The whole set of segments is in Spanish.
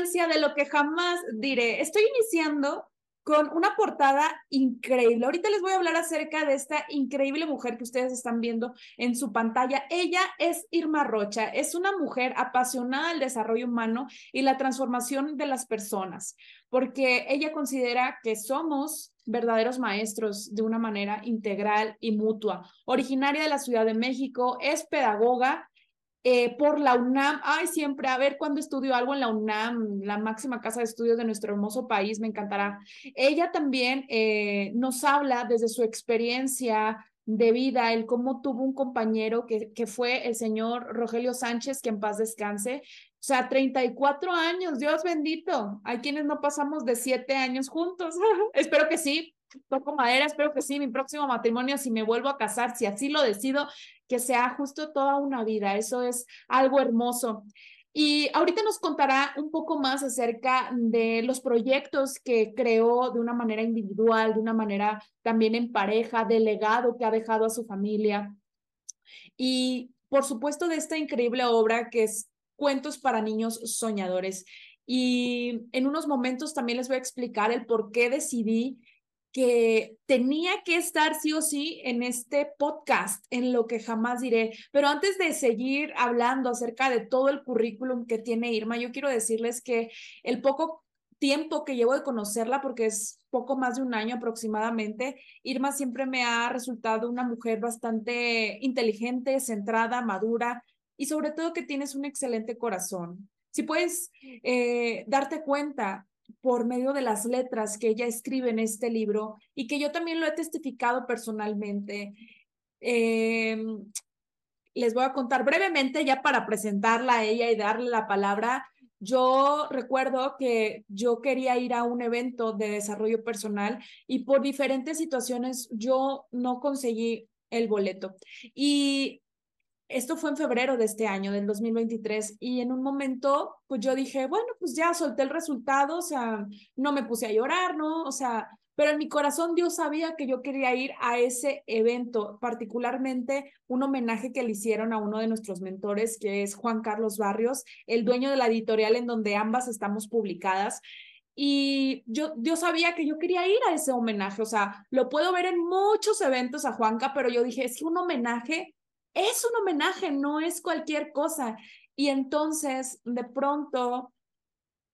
De lo que jamás diré? Estoy iniciando con una portada increíble. Ahorita les voy a hablar acerca de esta increíble mujer que ustedes están viendo en su pantalla. Ella es Irma Rocha, es una mujer apasionada del desarrollo humano y la transformación de las personas, porque ella considera que somos verdaderos maestros de una manera integral y mutua. Originaria de la Ciudad de México, es pedagoga eh, por la UNAM. Ay, siempre, a ver cuando estudio algo en la UNAM, la máxima casa de estudios de nuestro hermoso país, me encantará. Ella también eh, nos habla desde su experiencia de vida, el cómo tuvo un compañero que, que fue el señor Rogelio Sánchez, que en paz descanse. O sea, 34 años, Dios bendito. Hay quienes no pasamos de siete años juntos. Espero que sí, toco madera, espero que sí, mi próximo matrimonio, si me vuelvo a casar, si así lo decido, que sea justo toda una vida. Eso es algo hermoso. Y ahorita nos contará un poco más acerca de los proyectos que creó de una manera individual, de una manera también en pareja, del legado que ha dejado a su familia. Y por supuesto de esta increíble obra que es Cuentos para Niños Soñadores. Y en unos momentos también les voy a explicar el por qué decidí que tenía que estar sí o sí en este podcast, en lo que jamás diré. Pero antes de seguir hablando acerca de todo el currículum que tiene Irma, yo quiero decirles que el poco tiempo que llevo de conocerla, porque es poco más de un año aproximadamente, Irma siempre me ha resultado una mujer bastante inteligente, centrada, madura y sobre todo que tienes un excelente corazón. Si puedes eh, darte cuenta, por medio de las letras que ella escribe en este libro y que yo también lo he testificado personalmente. Em, les voy a contar brevemente ya para presentarla a ella y darle la palabra. Yo recuerdo que yo quería ir a un evento de desarrollo personal y por diferentes situaciones yo no conseguí el boleto. Y esto fue en febrero de este año, del 2023, y en un momento, pues yo dije, bueno, pues ya solté el resultado, o sea, no me puse a llorar, ¿no? O sea, pero en mi corazón Dios sabía que yo quería ir a ese evento, particularmente un homenaje que le hicieron a uno de nuestros mentores, que es Juan Carlos Barrios, el dueño de la editorial en donde ambas estamos publicadas. Y yo, Dios sabía que yo quería ir a ese homenaje, o sea, lo puedo ver en muchos eventos a Juanca, pero yo dije, es un homenaje es un homenaje, no es cualquier cosa. Y entonces, de pronto,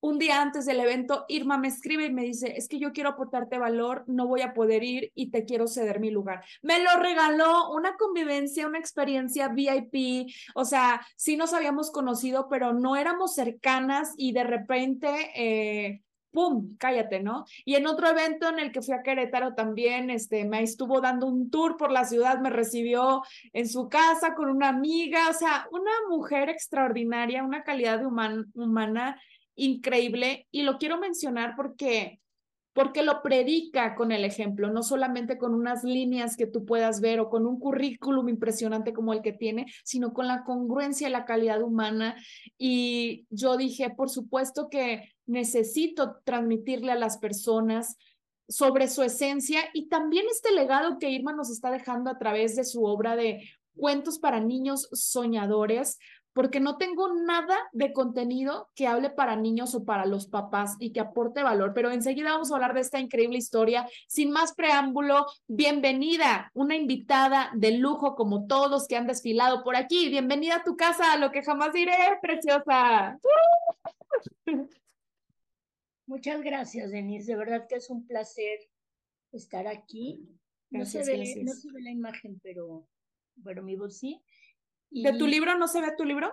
un día antes del evento, Irma me escribe y me dice, es que yo quiero aportarte valor, no voy a poder ir y te quiero ceder mi lugar. Me lo regaló una convivencia, una experiencia VIP, o sea, sí nos habíamos conocido, pero no éramos cercanas y de repente... Eh, ¡pum! Cállate, ¿no? Y en otro evento en el que fui a Querétaro también, este, me estuvo dando un tour por la ciudad, me recibió en su casa con una amiga, o sea, una mujer extraordinaria, una calidad de humana increíble. Y lo quiero mencionar porque porque lo predica con el ejemplo, no solamente con unas líneas que tú puedas ver o con un currículum impresionante como el que tiene, sino con la congruencia y la calidad humana. Y yo dije, por supuesto que necesito transmitirle a las personas sobre su esencia y también este legado que Irma nos está dejando a través de su obra de cuentos para niños soñadores, porque no tengo nada de contenido que hable para niños o para los papás y que aporte valor, pero enseguida vamos a hablar de esta increíble historia. Sin más preámbulo, bienvenida, una invitada de lujo como todos los que han desfilado por aquí. Bienvenida a tu casa, lo que jamás diré, preciosa. Muchas gracias, Denise. De verdad que es un placer estar aquí. No, se, ve, no se ve la imagen, pero bueno, mi voz sí. ¿De tu libro no se ve tu libro?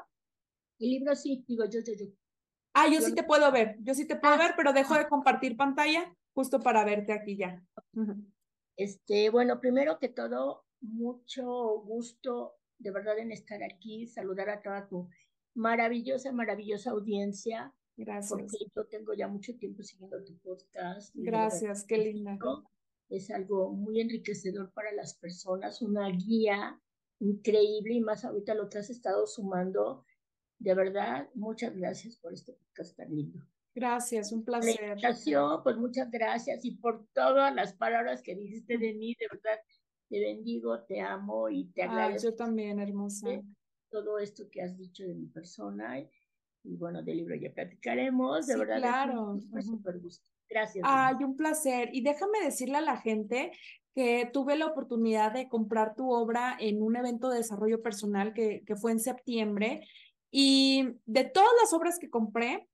El libro sí, digo yo, yo, yo. Ah, yo, sí te puedo ver, yo sí te puedo ah, ver, pero dejo ah. de compartir pantalla justo para verte aquí ya. Este, bueno, primero que todo, mucho gusto de verdad en estar aquí, saludar a toda tu maravillosa, maravillosa audiencia. Gracias. Porque yo tengo ya mucho tiempo siguiendo tu podcast. Gracias, qué linda. Es algo muy enriquecedor para las personas, una guía increíble y más ahorita lo que has estado sumando. De verdad, muchas gracias por este podcast tan lindo. Gracias, un placer. pues muchas gracias y por todas las palabras que dijiste de mí, de verdad, te bendigo, te amo y te agradezco. yo también, hermosa. Todo esto que has dicho de mi persona y, bueno, del libro ya platicaremos, de verdad. Claro. Súper gusto. Gracias. Ay, un placer. Y déjame decirle a la gente que tuve la oportunidad de comprar tu obra en un evento de desarrollo personal que, que fue en septiembre. Y de todas las obras que compré,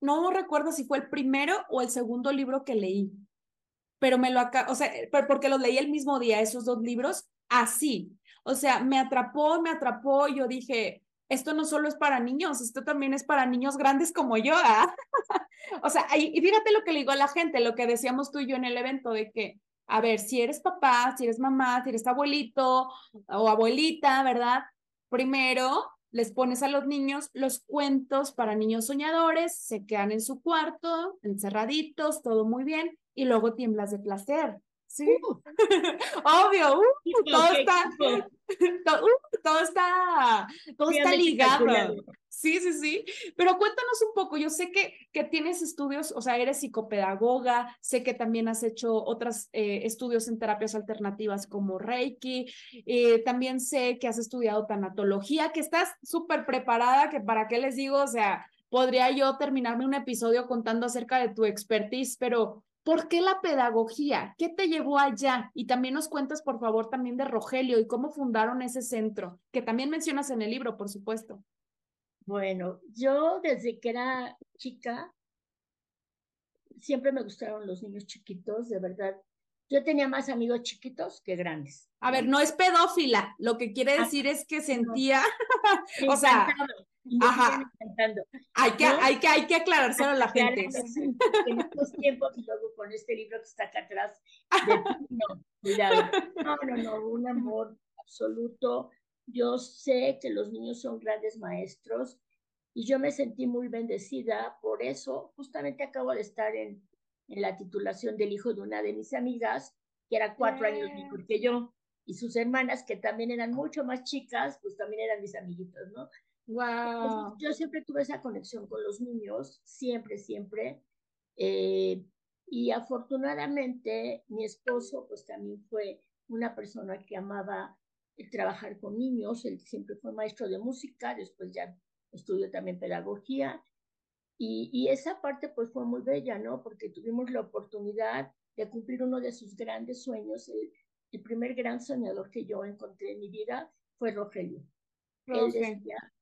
no recuerdo si fue el primero o el segundo libro que leí, pero me lo acá, o sea, porque los leí el mismo día, esos dos libros, así. O sea, me atrapó, me atrapó yo dije, esto no solo es para niños, esto también es para niños grandes como yo. ¿ah? o sea, y fíjate lo que le digo a la gente, lo que decíamos tú y yo en el evento, de que a ver, si eres papá, si eres mamá, si eres abuelito o abuelita, ¿verdad? Primero les pones a los niños los cuentos para niños soñadores, se quedan en su cuarto, encerraditos, todo muy bien, y luego tiemblas de placer. Sí, uh. obvio, uh, todo, está, todo, uh, todo, está, todo está ligado. Sí, sí, sí. Pero cuéntanos un poco, yo sé que, que tienes estudios, o sea, eres psicopedagoga, sé que también has hecho otros eh, estudios en terapias alternativas como Reiki, eh, también sé que has estudiado tanatología, que estás súper preparada, que para qué les digo, o sea, podría yo terminarme un episodio contando acerca de tu expertise, pero ¿por qué la pedagogía? ¿Qué te llevó allá? Y también nos cuentas, por favor, también de Rogelio y cómo fundaron ese centro, que también mencionas en el libro, por supuesto. Bueno, yo desde que era chica, siempre me gustaron los niños chiquitos, de verdad. Yo tenía más amigos chiquitos que grandes. A ver, no es pedófila, lo que quiere ah, decir es que sentía, o sea, ajá. Hay que, hay que, hay que aclarárselo a la gente. En estos tiempos, y luego con este libro que está acá atrás, no, cuidado. No, no, no, un amor absoluto yo sé que los niños son grandes maestros y yo me sentí muy bendecida por eso. Justamente acabo de estar en, en la titulación del hijo de una de mis amigas, que era cuatro años mejor que yo, y sus hermanas, que también eran mucho más chicas, pues también eran mis amiguitos, ¿no? Wow. yo siempre tuve esa conexión con los niños, siempre, siempre. Eh, y afortunadamente mi esposo, pues también fue una persona que amaba trabajar con niños, él siempre fue maestro de música, después ya estudió también pedagogía, y, y, esa parte pues fue muy bella, ¿no? Porque tuvimos la oportunidad de cumplir uno de sus grandes sueños, el, el primer gran soñador que yo encontré en mi vida fue Rogelio. Él decía,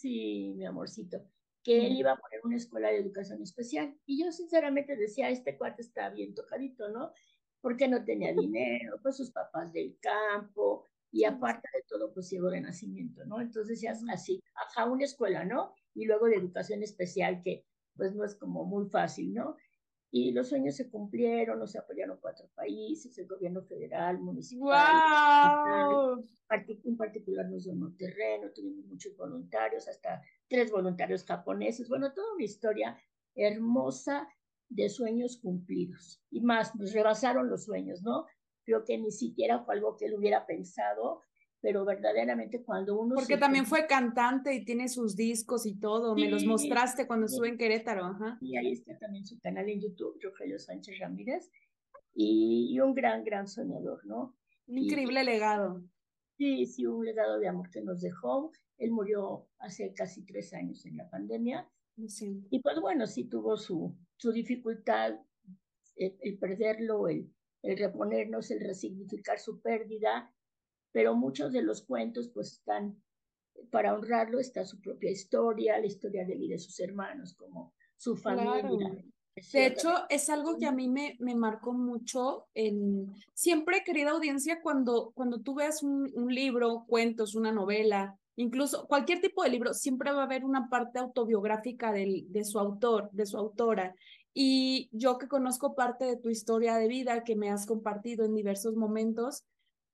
sí, mi amorcito, que él iba a poner una escuela de educación especial. Y yo sinceramente decía, este cuate está bien tocadito, ¿no? Porque no tenía dinero, pues sus papás del campo, y aparte de todo, pues ciego de nacimiento, ¿no? Entonces ya así, ajá, una escuela, ¿no? Y luego de educación especial, que pues no es como muy fácil, ¿no? Y los sueños se cumplieron, nos apoyaron cuatro países, el gobierno federal, municipal. ¡Wow! Un particular nos donó terreno, tuvimos muchos voluntarios, hasta tres voluntarios japoneses. Bueno, toda una historia hermosa de sueños cumplidos. Y más, nos rebasaron los sueños, ¿no? creo que ni siquiera fue algo que él hubiera pensado, pero verdaderamente cuando uno... Porque también fue cantante y tiene sus discos y todo, me los mostraste cuando estuve en Querétaro, ajá. Y ahí está también su canal en YouTube, Rogelio Sánchez Ramírez, y, un gran, gran soñador, ¿no? Un increíble legado. Sí, sí, un legado de amor que nos dejó. Él murió hace casi tres años en la pandemia. Sí. Y pues bueno, sí tuvo su, su dificultad, el, perderlo, el, el reponernos, el resignificar su pérdida, pero muchos de los cuentos pues están, para honrarlo está su propia historia, la historia de él y de sus hermanos, como su familia. De hecho, es algo que a mí me, me marcó mucho. En... Siempre, querida audiencia, cuando, cuando tú veas un, un, libro, cuentos, una novela, incluso cualquier tipo de libro, siempre va a haber una parte autobiográfica del, de su autor, de su autora. Y yo que conozco parte de tu historia de vida que me has compartido en diversos momentos,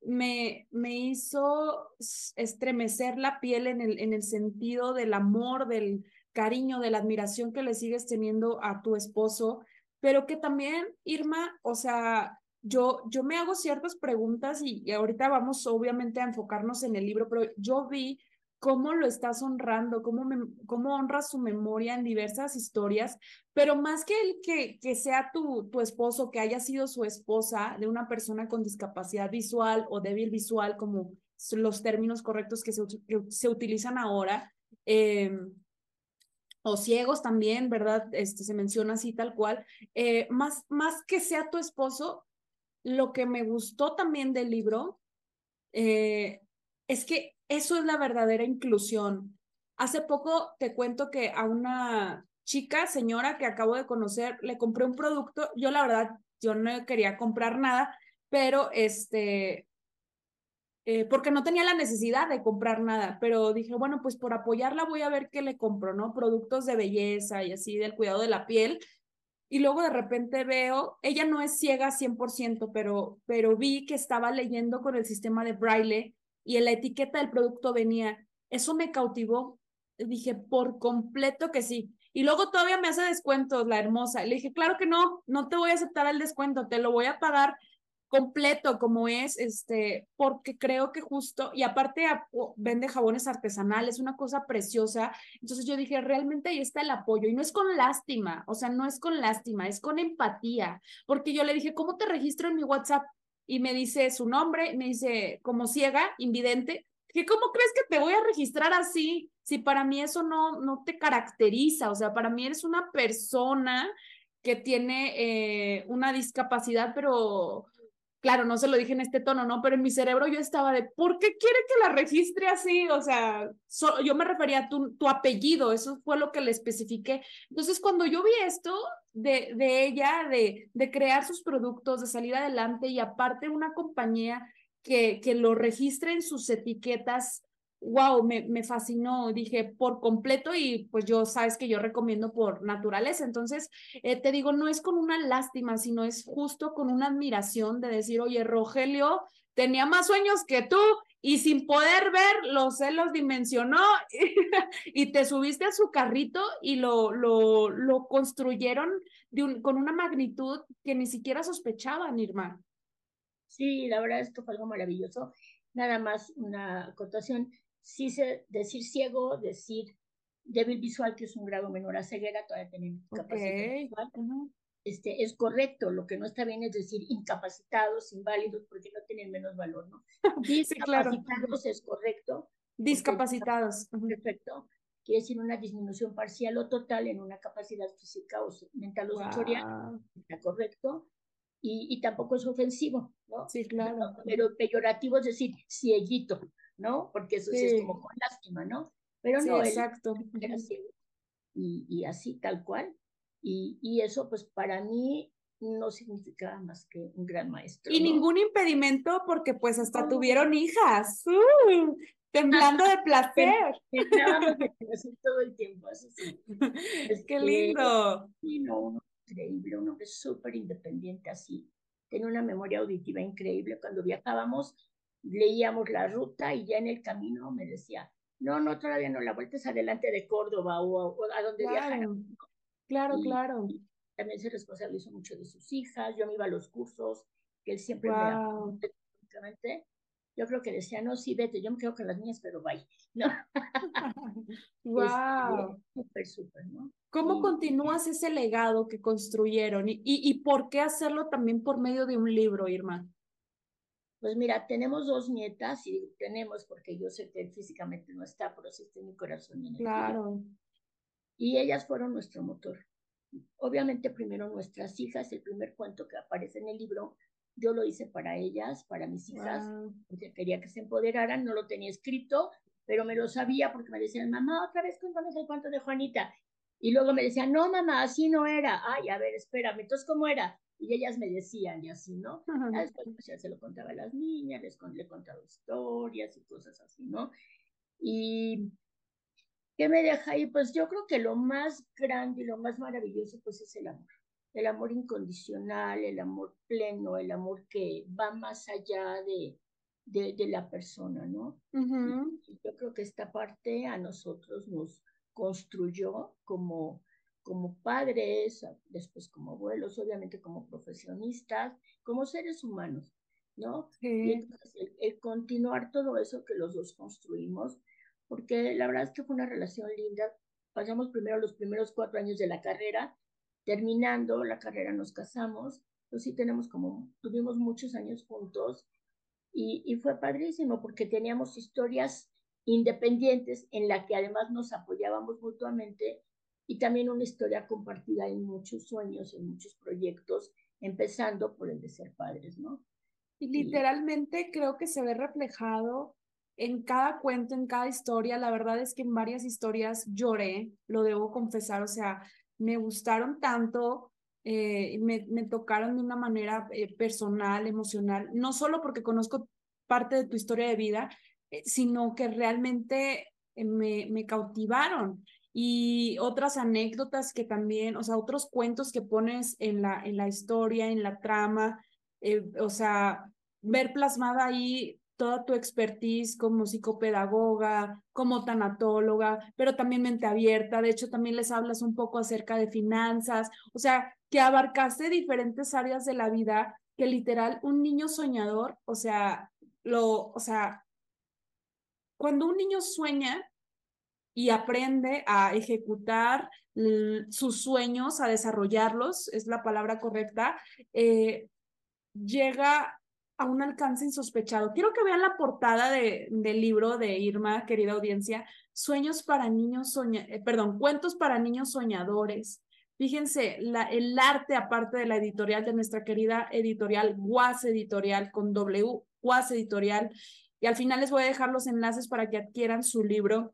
me, me hizo estremecer la piel en el, en el sentido del amor, del, cariño, de la admiración que le sigues teniendo a tu esposo, pero que también, Irma, o sea, yo, yo me hago ciertas preguntas y, ahorita vamos obviamente a enfocarnos en el libro, pero yo vi cómo lo estás honrando, cómo, cómo honras su memoria en diversas historias, pero más que el que, que sea tu, tu esposo, que haya sido su esposa de una persona con discapacidad visual o débil visual, como los términos correctos que se, se utilizan ahora, eh, o ciegos también, ¿verdad? Este, se menciona así tal cual. Eh, más, más que sea tu esposo, lo que me gustó también del libro eh, es que eso es la verdadera inclusión. Hace poco te cuento que a una chica, señora que acabo de conocer, le compré un producto. Yo la verdad, yo no quería comprar nada, pero este, eh, porque no tenía la necesidad de comprar nada, pero dije, bueno, pues por apoyarla voy a ver qué le compro, ¿no? Productos de belleza y así del cuidado de la piel. Y luego de repente veo, ella no es ciega 100%, pero, pero vi que estaba leyendo con el sistema de braille y en la etiqueta del producto venía, eso me cautivó. Dije, por completo que sí. Y luego todavía me hace descuentos la hermosa. Le dije, claro que no, no te voy a aceptar el descuento, te lo voy a pagar completo como es, este, porque creo que justo, y aparte vende jabones artesanales, una cosa preciosa, entonces yo dije, realmente ahí está el apoyo, y no es con lástima, o sea, no es con lástima, es con empatía, porque yo le dije, ¿cómo te registro en mi WhatsApp? Y me dice su nombre, me dice, como ciega, invidente, que ¿cómo crees que te voy a registrar así? Si para mí eso no, no te caracteriza, o sea, para mí eres una persona que tiene eh, una discapacidad, pero Claro, no se lo dije en este tono, ¿no? Pero en mi cerebro yo estaba de, ¿por qué quiere que la registre así? O sea, yo me refería a tu, apellido, eso fue lo que le especifiqué. Entonces, cuando yo vi esto de, ella, de, de crear sus productos, de salir adelante y aparte una compañía que, que lo registre en sus etiquetas wow, me, me, fascinó, dije por completo y pues yo sabes que yo recomiendo por naturaleza. Entonces, eh, te digo, no es con una lástima, sino es justo con una admiración de decir, oye, Rogelio tenía más sueños que tú y sin poder ver, los celos dimensionó y te subiste a su carrito y lo, lo, lo construyeron con una magnitud que ni siquiera sospechaban, Irma. Sí, la verdad esto fue algo maravilloso. Nada más una acotación sí se, decir ciego, decir débil visual, que es un grado menor a ceguera, todavía tenemos capacidad visual. Este, es correcto, lo que no está bien es decir incapacitados, inválidos, porque no tienen menos valor, ¿no? Discapacitados es correcto. Discapacitados. Perfecto. Quiere decir una disminución parcial o total en una capacidad física o mental o sensorial. Está correcto. Y, y, tampoco es ofensivo, ¿no? Sí, claro. Pero peyorativo es decir, cieguito. ¿No? Porque eso sí, es como con lástima, ¿no? Pero no, exacto. y, y, así, tal cual. Y, y, eso, pues para mí no significaba más que un gran maestro. Y ningún impedimento porque pues hasta tuvieron hijas. ¡Uh! temblando de placer. Todo el tiempo, eso sí. Es que lindo. Sí, no, uno increíble, un hombre súper independiente así. Tiene una memoria auditiva increíble. Cuando viajábamos, leíamos la ruta y ya en el camino me decía, no, no, todavía no, la vuelta es adelante de Córdoba o, a donde claro, Claro, claro. también se responsabilizó mucho de sus hijas, yo me iba a los cursos, que él siempre wow. me yo creo que decía, no, sí, vete, yo me quedo con las niñas, pero bye. No. wow. Súper, súper, ¿no? ¿Cómo continúas ese legado que construyeron? ¿Y, y, y por qué hacerlo también por medio de un libro, Irma? Pues mira, tenemos dos nietas y tenemos porque yo sé que físicamente no está, pero sí está en mi corazón. Y claro. Y ellas fueron nuestro motor. Obviamente primero nuestras hijas, el primer cuento que aparece en el libro, yo lo hice para ellas, para mis hijas, porque quería que se empoderaran, no lo tenía escrito, pero me lo sabía porque me decían, mamá, otra vez cuéntanos el cuento de Juanita. Y luego me decían, no, mamá, así no era. Ay, a ver, espérame, entonces, ¿cómo era? Y ellas me decían, y así, ¿no? después pues, ya se lo contaba a las niñas, les le contaba historias y cosas así, ¿no? Y ¿qué me deja ahí? Pues yo creo que lo más grande y lo más maravilloso, pues es el amor. El amor incondicional, el amor pleno, el amor que va más allá de, de, la persona, ¿no? yo creo que esta parte a nosotros nos construyó como, como padres, después como abuelos, obviamente como profesionistas, como seres humanos, ¿no? Y entonces el, continuar todo eso que los dos construimos, porque la verdad es que fue una relación linda. Pasamos primero los primeros cuatro años de la carrera, terminando la carrera nos casamos, pues sí tenemos como, tuvimos muchos años juntos y, y fue padrísimo porque teníamos historias independientes en la que además nos apoyábamos mutuamente y también una historia compartida en muchos sueños, en muchos proyectos, empezando por el de ser padres, ¿no? Y literalmente creo que se ve reflejado en cada cuento, en cada historia. La verdad es que en varias historias lloré, lo debo confesar, o sea, me gustaron tanto, eh, me, me, tocaron de una manera eh, personal, emocional, no solo porque conozco parte de tu historia de vida, eh, sino que realmente eh, me, me cautivaron. Y otras anécdotas que también, o sea, otros cuentos que pones en la, en la historia, en la trama, eh, o sea, ver plasmada ahí toda tu expertise como psicopedagoga, como tanatóloga, pero también mente abierta. De hecho, también les hablas un poco acerca de finanzas, o sea, que abarcaste diferentes áreas de la vida que literal un niño soñador, o sea, lo, o sea, cuando un niño sueña y aprende a ejecutar sus sueños, a desarrollarlos, es la palabra correcta, eh, llega a un alcance insospechado. Quiero que vean la portada de, del libro de Irma, querida audiencia, Sueños para niños soña eh, perdón, cuentos para niños soñadores. Fíjense, la, el arte, aparte de la editorial de nuestra querida editorial, Guas Editorial, con W, Guas Editorial, y al final les voy a dejar los enlaces para que adquieran su libro.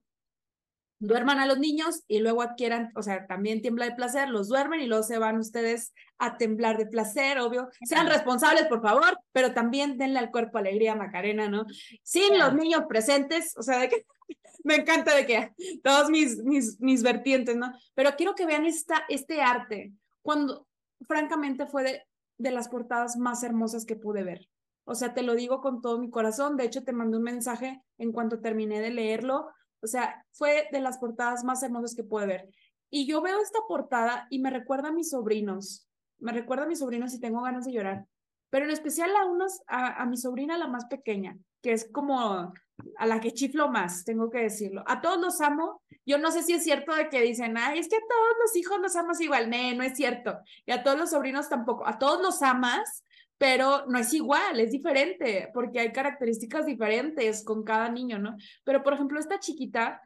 Duerman a los niños y luego adquieran, o sea, también tiembla de placer, los duermen y luego se van ustedes a temblar de placer, obvio. Sean responsables, por favor, pero también denle al cuerpo alegría, Macarena, ¿no? Sin los niños presentes, o sea, de que me encanta de que todos mis, mis, mis vertientes, ¿no? Pero quiero que vean esta, este arte, cuando francamente fue de, de las portadas más hermosas que pude ver. O sea, te lo digo con todo mi corazón. De hecho, te mandé un mensaje en cuanto terminé de leerlo. O sea, fue de las portadas más hermosas que pude ver. Y yo veo esta portada y me recuerda a mis sobrinos. Me recuerda a mis sobrinos y tengo ganas de llorar. Pero en especial a unos, a, a mi sobrina, la más pequeña, que es como a la que chiflo más, tengo que decirlo. A todos los amo. Yo no sé si es cierto de que dicen, ay, es que a todos los hijos los amas igual. No, no es cierto. Y a todos los sobrinos tampoco. A todos los amas, pero no es igual, es diferente, porque hay características diferentes con cada niño, ¿no? Pero, por ejemplo, esta chiquita,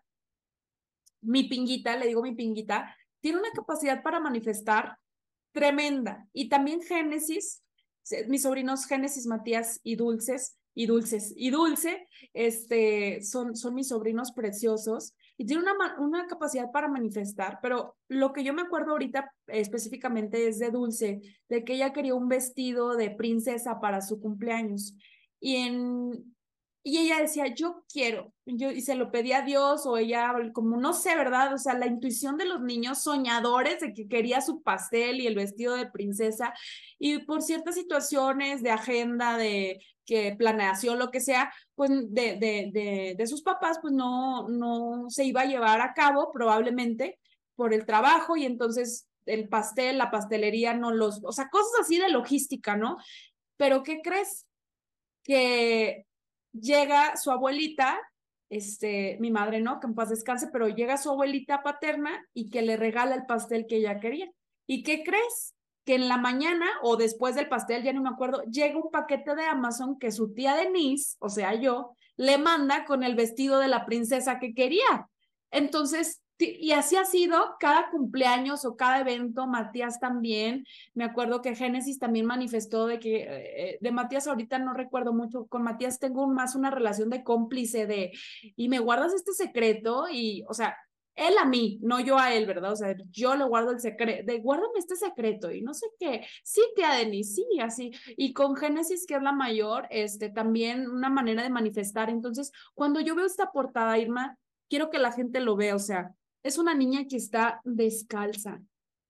mi pinguita, le digo mi pinguita, tiene una capacidad para manifestar tremenda. Y también Génesis, mis sobrinos Génesis, Matías y Dulces, y Dulces, y Dulce, este, son, son mis sobrinos preciosos y tiene una, una capacidad para manifestar, pero lo que yo me acuerdo ahorita específicamente es de Dulce, de que ella quería un vestido de princesa para su cumpleaños. Y, en, y ella decía, yo quiero, yo, y se lo pedía a Dios o ella, como no sé, ¿verdad? O sea, la intuición de los niños soñadores de que quería su pastel y el vestido de princesa, y por ciertas situaciones de agenda, de que planeación, lo que sea, pues de, de, de, de, sus papás, pues no, no se iba a llevar a cabo probablemente por el trabajo y entonces el pastel, la pastelería no los, o sea, cosas así de logística, ¿no? Pero ¿qué crees? Que llega su abuelita, este, mi madre no, que en paz descanse, pero llega su abuelita paterna y que le regala el pastel que ella quería. ¿Y qué crees? que en la mañana o después del pastel, ya no me acuerdo, llega un paquete de Amazon que su tía Denise, o sea, yo, le manda con el vestido de la princesa que quería. Entonces, y así ha sido cada cumpleaños o cada evento, Matías también, me acuerdo que Génesis también manifestó de que eh, de Matías ahorita no recuerdo mucho, con Matías tengo más una relación de cómplice de, y me guardas este secreto y, o sea, él a mí, no yo a él, ¿verdad? O sea, yo le guardo el secreto, de guárdame este secreto y no sé qué. Sí, tía Denis, sí, así. Y con Génesis, que es la mayor, este, también una manera de manifestar. Entonces, cuando yo veo esta portada, Irma, quiero que la gente lo vea, o sea, es una niña que está descalza.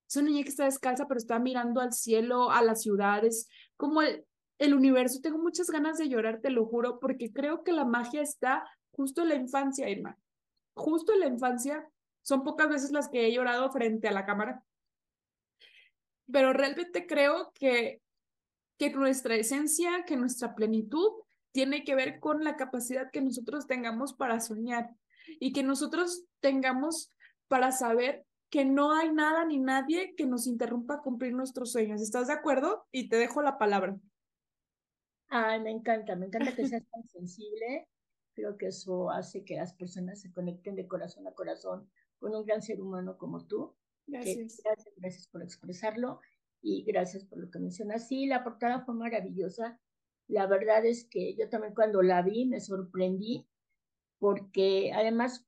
Es una niña que está descalza, pero está mirando al cielo, a las ciudades, como el, el universo. Tengo muchas ganas de llorar, te lo juro, porque creo que la magia está justo en la infancia, Irma justo en la infancia, son pocas veces las que he llorado frente a la cámara, pero realmente creo que, que nuestra esencia, que nuestra plenitud tiene que ver con la capacidad que nosotros tengamos para soñar y que nosotros tengamos para saber que no hay nada ni nadie que nos interrumpa cumplir nuestros sueños. ¿Estás de acuerdo? Y te dejo la palabra. Ay, me encanta, me encanta que seas tan sensible Creo que eso hace que las personas se conecten de corazón a corazón con un gran ser humano como tú. Gracias. gracias, gracias por expresarlo y gracias por lo que mencionas. Sí, la portada fue maravillosa. La verdad es que yo también cuando la vi me sorprendí porque además,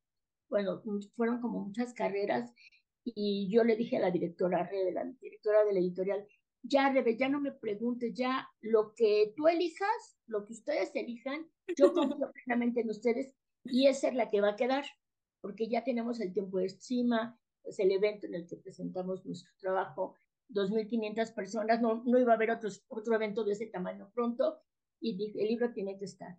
bueno, fueron como muchas carreras y yo le dije a la directora, la directora de la editorial, ya, Rebe, ya no me preguntes, ya lo que tú elijas, lo que ustedes elijan, yo confío plenamente en ustedes y esa es la que va a quedar, porque ya tenemos el tiempo de encima, es el evento en el que presentamos nuestro trabajo, 2.500 personas, no, no iba a haber otros, otro evento de ese tamaño pronto y dije, el libro tiene que estar.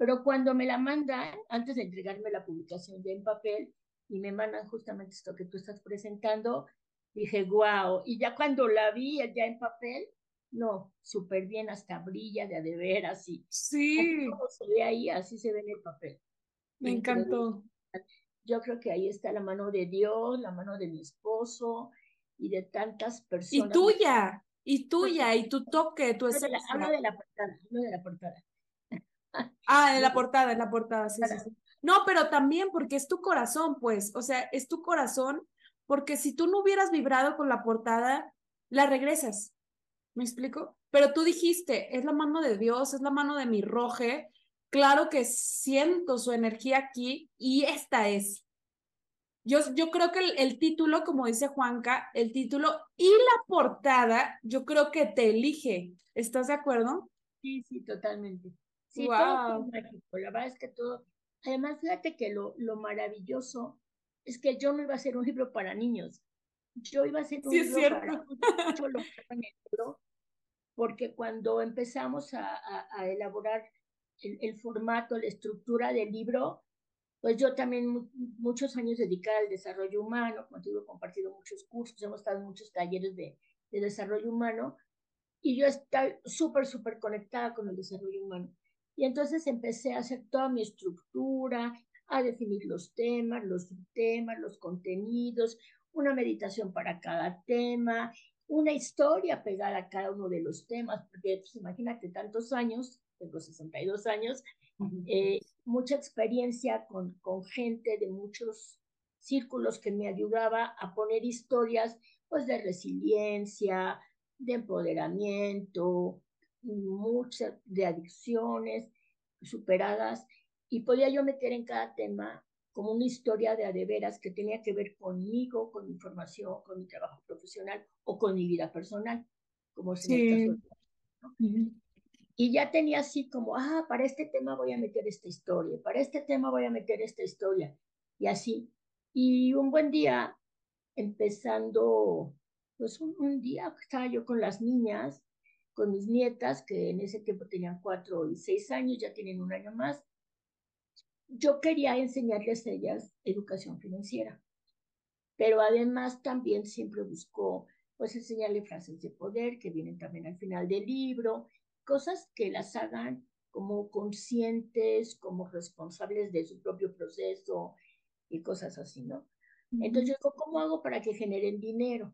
Pero cuando me la mandan, antes de entregarme la publicación ya en papel, y me mandan justamente esto que tú estás presentando, Dije, wow. Y ya cuando la vi ya en papel, no, súper bien, hasta brilla de a de veras. Y sí. Como se ve ahí, así se ve en el papel. Me encantó. Yo creo que ahí está la mano de Dios, la mano de mi esposo y de tantas personas. Y tuya, y tuya, y tu toque, tu esencia. Hablo de la portada, hablo de la portada. Ah, en la portada, en la portada, sí, sí, sí. No, pero también porque es tu corazón, pues, o sea, es tu corazón porque si tú no hubieras vibrado con la portada, la regresas. ¿Me explico? Pero tú dijiste, es la mano de Dios, es la mano de mi roje. Claro que siento su energía aquí y esta es. Yo, yo creo que el, título, como dice Juanca, el título y la portada, yo creo que te elige. ¿Estás de acuerdo? Sí, sí, totalmente. Sí, wow. todo mágico. La verdad es que todo. Además, fíjate que lo, lo maravilloso es que yo no iba a hacer un libro para niños, yo iba a hacer un libro para porque cuando empezamos a, a, elaborar el, el, formato, la estructura del libro, pues yo también muchos años dedicada al desarrollo humano, contigo he compartido muchos cursos, hemos estado en muchos talleres de, de desarrollo humano, y yo estoy súper, súper conectada con el desarrollo humano. Y entonces empecé a hacer toda mi estructura, a definir los temas, los subtemas, los contenidos, una meditación para cada tema, una historia pegada a cada uno de los temas, porque pues, imagínate tantos años, tengo 62 años, eh, mucha experiencia con, con gente de muchos círculos que me ayudaba a poner historias pues de resiliencia, de empoderamiento, muchas de adicciones superadas y podía yo meter en cada tema como una historia de adeveras que tenía que ver conmigo, con mi formación, con mi trabajo profesional o con mi vida personal, como se Y ya tenía así como, ah, para este tema voy a meter esta historia, para este tema voy a meter esta historia, y así. Y un buen día, empezando, pues un, un día estaba yo con las niñas, con mis nietas, que en ese tiempo tenían cuatro y seis años, ya tienen un año más, yo quería enseñarles a ellas educación financiera, pero además también siempre buscó pues enseñarle frases de poder que vienen también al final del libro, cosas que las hagan como conscientes, como responsables de su propio proceso y cosas así, ¿no? Entonces yo digo, ¿cómo hago para que generen dinero?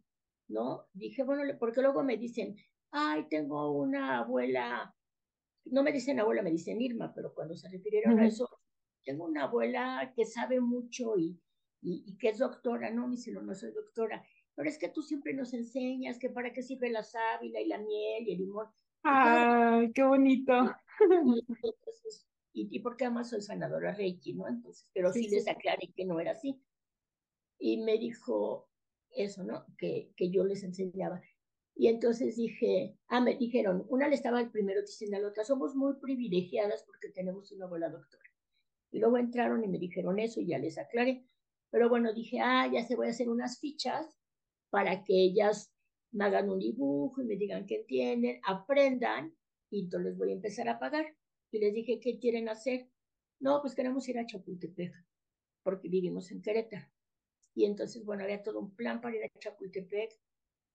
¿no? Dije, bueno, porque luego me dicen, ay, tengo una abuela, no me dicen abuela, me dicen Irma, pero cuando se refirieron a eso, tengo una abuela que sabe mucho y, y, que es doctora, no, mi cielo, no soy doctora, pero es que tú siempre nos enseñas que para qué sirve la sábila y la miel y el limón. Ay, qué bonito. Y, y, porque además soy sanadora Reiki, ¿no? Entonces, pero sí, les aclaré que no era así. Y me dijo eso, ¿no? Que, que yo les enseñaba. Y entonces dije, ah, me dijeron, una le estaba primero diciendo a la otra, somos muy privilegiadas porque tenemos una abuela doctora. Y luego entraron y me dijeron eso y ya les aclaré. Pero bueno, dije, ah, ya se voy a hacer unas fichas para que ellas me hagan un dibujo y me digan qué entienden, aprendan y entonces voy a empezar a pagar. Y les dije, ¿qué quieren hacer? No, pues queremos ir a Chapultepec, porque vivimos en Querétaro. Y entonces, bueno, había todo un plan para ir a Chapultepec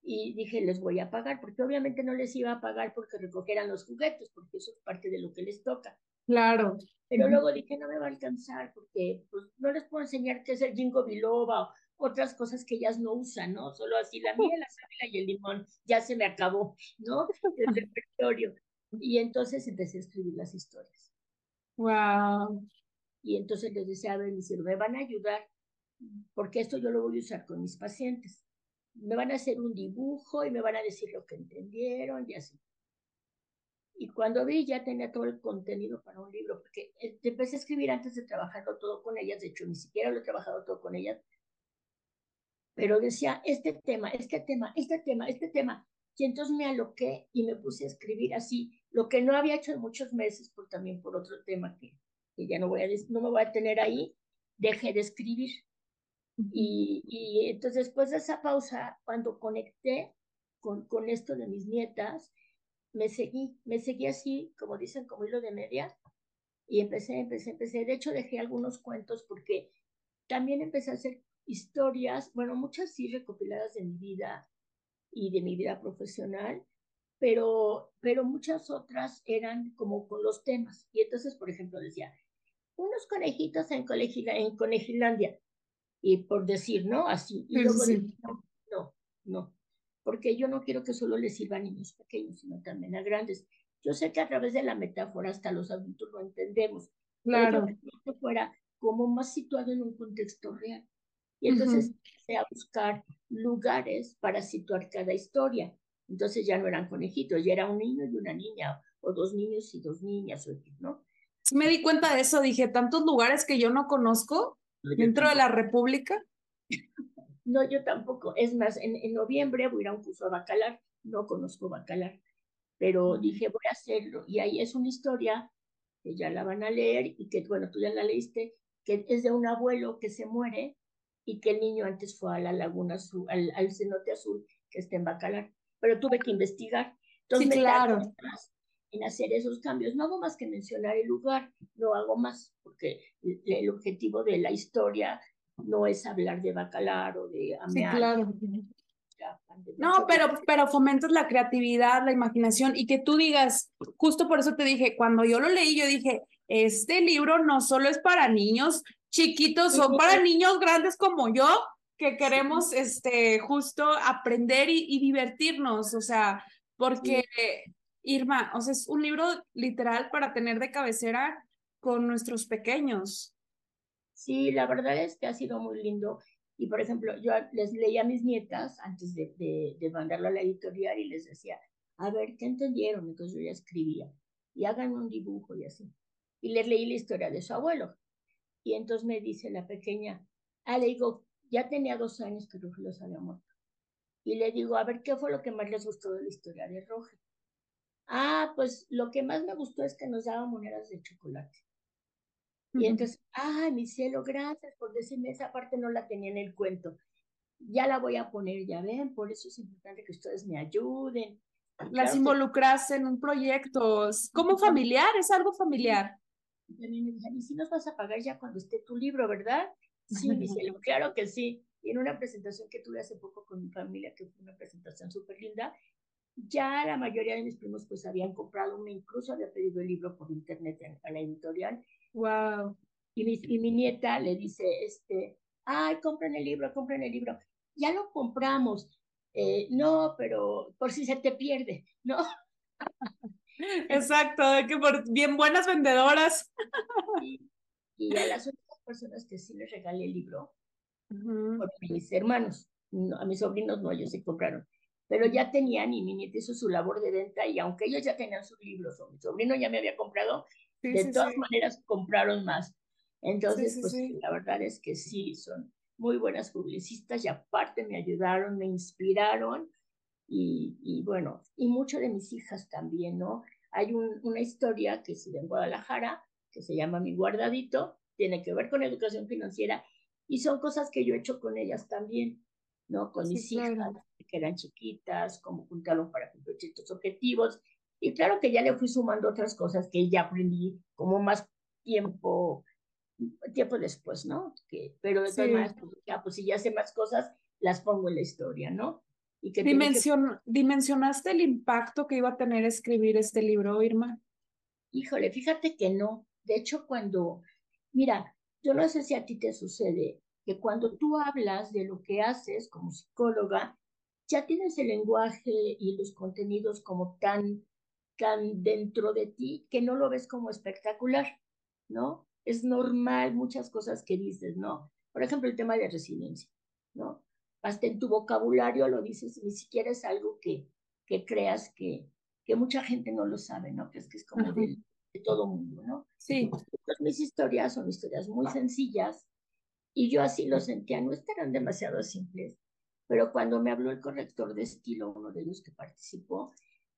y dije, les voy a pagar, porque obviamente no les iba a pagar porque recogieran los juguetes, porque eso es parte de lo que les toca. Claro. Pero luego dije, no me va a alcanzar, porque pues, no les puedo enseñar qué es el jingo biloba otras cosas que ellas no usan, ¿no? Solo así la miel, la sábila y el limón, ya se me acabó, ¿no? El repertorio. Y entonces empecé a escribir las historias. Wow. Y entonces les decía, a ver, me van a ayudar, porque esto yo lo voy a usar con mis pacientes. Me van a hacer un dibujo y me van a decir lo que entendieron y así. Y cuando vi ya tenía todo el contenido para un libro, porque eh, empecé a escribir antes de trabajarlo todo con ellas, de hecho ni siquiera lo he trabajado todo con ellas, pero decía, este tema, este tema, este tema, este tema. Y entonces me aloqué y me puse a escribir así, lo que no había hecho en muchos meses, por también por otro tema que, que ya no, voy a, no me voy a tener ahí, dejé de escribir. Y, entonces después de esa pausa, cuando conecté con, con esto de mis nietas, me seguí, me seguí así, como dicen, como hilo de media, y empecé, empecé, empecé. De hecho, dejé algunos cuentos porque también empecé a hacer historias, bueno, muchas sí recopiladas de mi vida y de mi vida profesional, pero, pero muchas otras eran como con los temas. Y entonces, por ejemplo, decía, unos conejitos en, en Conejilandia, y por decir, ¿no? Así. Y luego no, no, no, porque yo no quiero que solo les sirva a niños pequeños, sino también a grandes. Yo sé que a través de la metáfora hasta los adultos lo entendemos. Claro. Pero que fuera como más situado en un contexto real. Y entonces empecé a buscar lugares para situar cada historia. Entonces ya no eran conejitos, ya era un niño y una niña, o dos niños y dos niñas, ¿no? me di cuenta de eso, dije, tantos lugares que yo no conozco dentro de la República. No, yo tampoco. Es más, en, en, noviembre voy a ir a un curso a Bacalar, no conozco Bacalar, pero dije, voy a hacerlo. Y ahí es una historia que ya la van a leer y que, bueno, tú ya la leíste, que es de un abuelo que se muere y que el niño antes fue a la Laguna Azul, al, al cenote azul que está en Bacalar, pero tuve que investigar. Entonces sí, me claro. En hacer esos cambios. No hago más que mencionar el lugar, no hago más, porque el, objetivo de la historia no es hablar de Bacalar o de Ameal. Sí, claro. No, pero, pero fomentas la creatividad, la imaginación y que tú digas, justo por eso te dije, cuando yo lo leí, yo dije, este libro no solo es para niños, chiquitos, son para niños grandes como yo, que queremos este, justo aprender y, divertirnos, o sea, porque Irma, o sea, es un libro literal para tener de cabecera con nuestros pequeños. Sí, la verdad es que ha sido muy lindo. Y por ejemplo, yo les leía a mis nietas antes de, de, mandarlo a la editorial y les decía, a ver, ¿qué entendieron? Entonces yo ya escribía y hagan un dibujo y así. Y les leí la historia de su abuelo, y entonces me dice la pequeña, ah, le digo, ya tenía dos años que los había muerto. Y le digo, a ver, ¿qué fue lo que más les gustó de la historia de Roger? Ah, pues lo que más me gustó es que nos daba monedas de chocolate. Y entonces, ah, mi cielo, gracias por decirme esa parte, no la tenía en el cuento. Ya la voy a poner, ya ven, por eso es importante que ustedes me ayuden. Las involucras en un proyecto, como familiar, es algo familiar también me dijeron, ¿y si nos vas a pagar ya cuando esté tu libro, verdad? Sí, me dice, claro que sí. Y en una presentación que tuve hace poco con mi familia, que fue una presentación súper linda, ya la mayoría de mis primos pues habían comprado uno, incluso había pedido el libro por internet a la editorial. Wow. Y mi, y mi nieta le dice, este, ay, compren el libro, compren el libro. Ya lo compramos, eh, no, pero por si se te pierde, ¿no? Exacto, que por bien buenas vendedoras. Y, a las otras personas que sí les regalé el libro, por mis hermanos, a mis sobrinos no, ellos se compraron, pero ya tenían y mi nieta hizo su labor de venta y aunque ellos ya tenían sus libros o mi sobrino ya me había comprado, de todas maneras compraron más. Entonces, pues la verdad es que sí, son muy buenas publicistas y aparte me ayudaron, me inspiraron y, y bueno, y mucho de mis hijas también, ¿no? Hay una historia que se en Guadalajara, que se llama Mi Guardadito, tiene que ver con educación financiera y son cosas que yo he hecho con ellas también, ¿no? Con mis hijas, que eran chiquitas, cómo juntarlo para cumplir ciertos objetivos. Y claro que ya le fui sumando otras cosas que ya aprendí como más tiempo, tiempo después, ¿no? Que, pero de todas maneras, pues, ya, pues si ya sé más cosas, las pongo en la historia, ¿no? Y que ¿Dimensionaste el impacto que iba a tener escribir este libro, Irma? Híjole, fíjate que no. De hecho, cuando, mira, yo no sé si a ti te sucede que cuando tú hablas de lo que haces como psicóloga, ya tienes el lenguaje y los contenidos como tan, tan dentro de ti que no lo ves como espectacular, ¿no? Es normal muchas cosas que dices, ¿no? Por ejemplo, el tema de resiliencia, ¿no? hasta en tu vocabulario lo dices, ni siquiera es algo que, que creas que, que mucha gente no lo sabe, ¿no? Que es que es como de, todo mundo, ¿no? Sí. mis historias son historias muy sencillas y yo así lo sentía, no estarán demasiado simples, pero cuando me habló el corrector de estilo, uno de ellos que participó,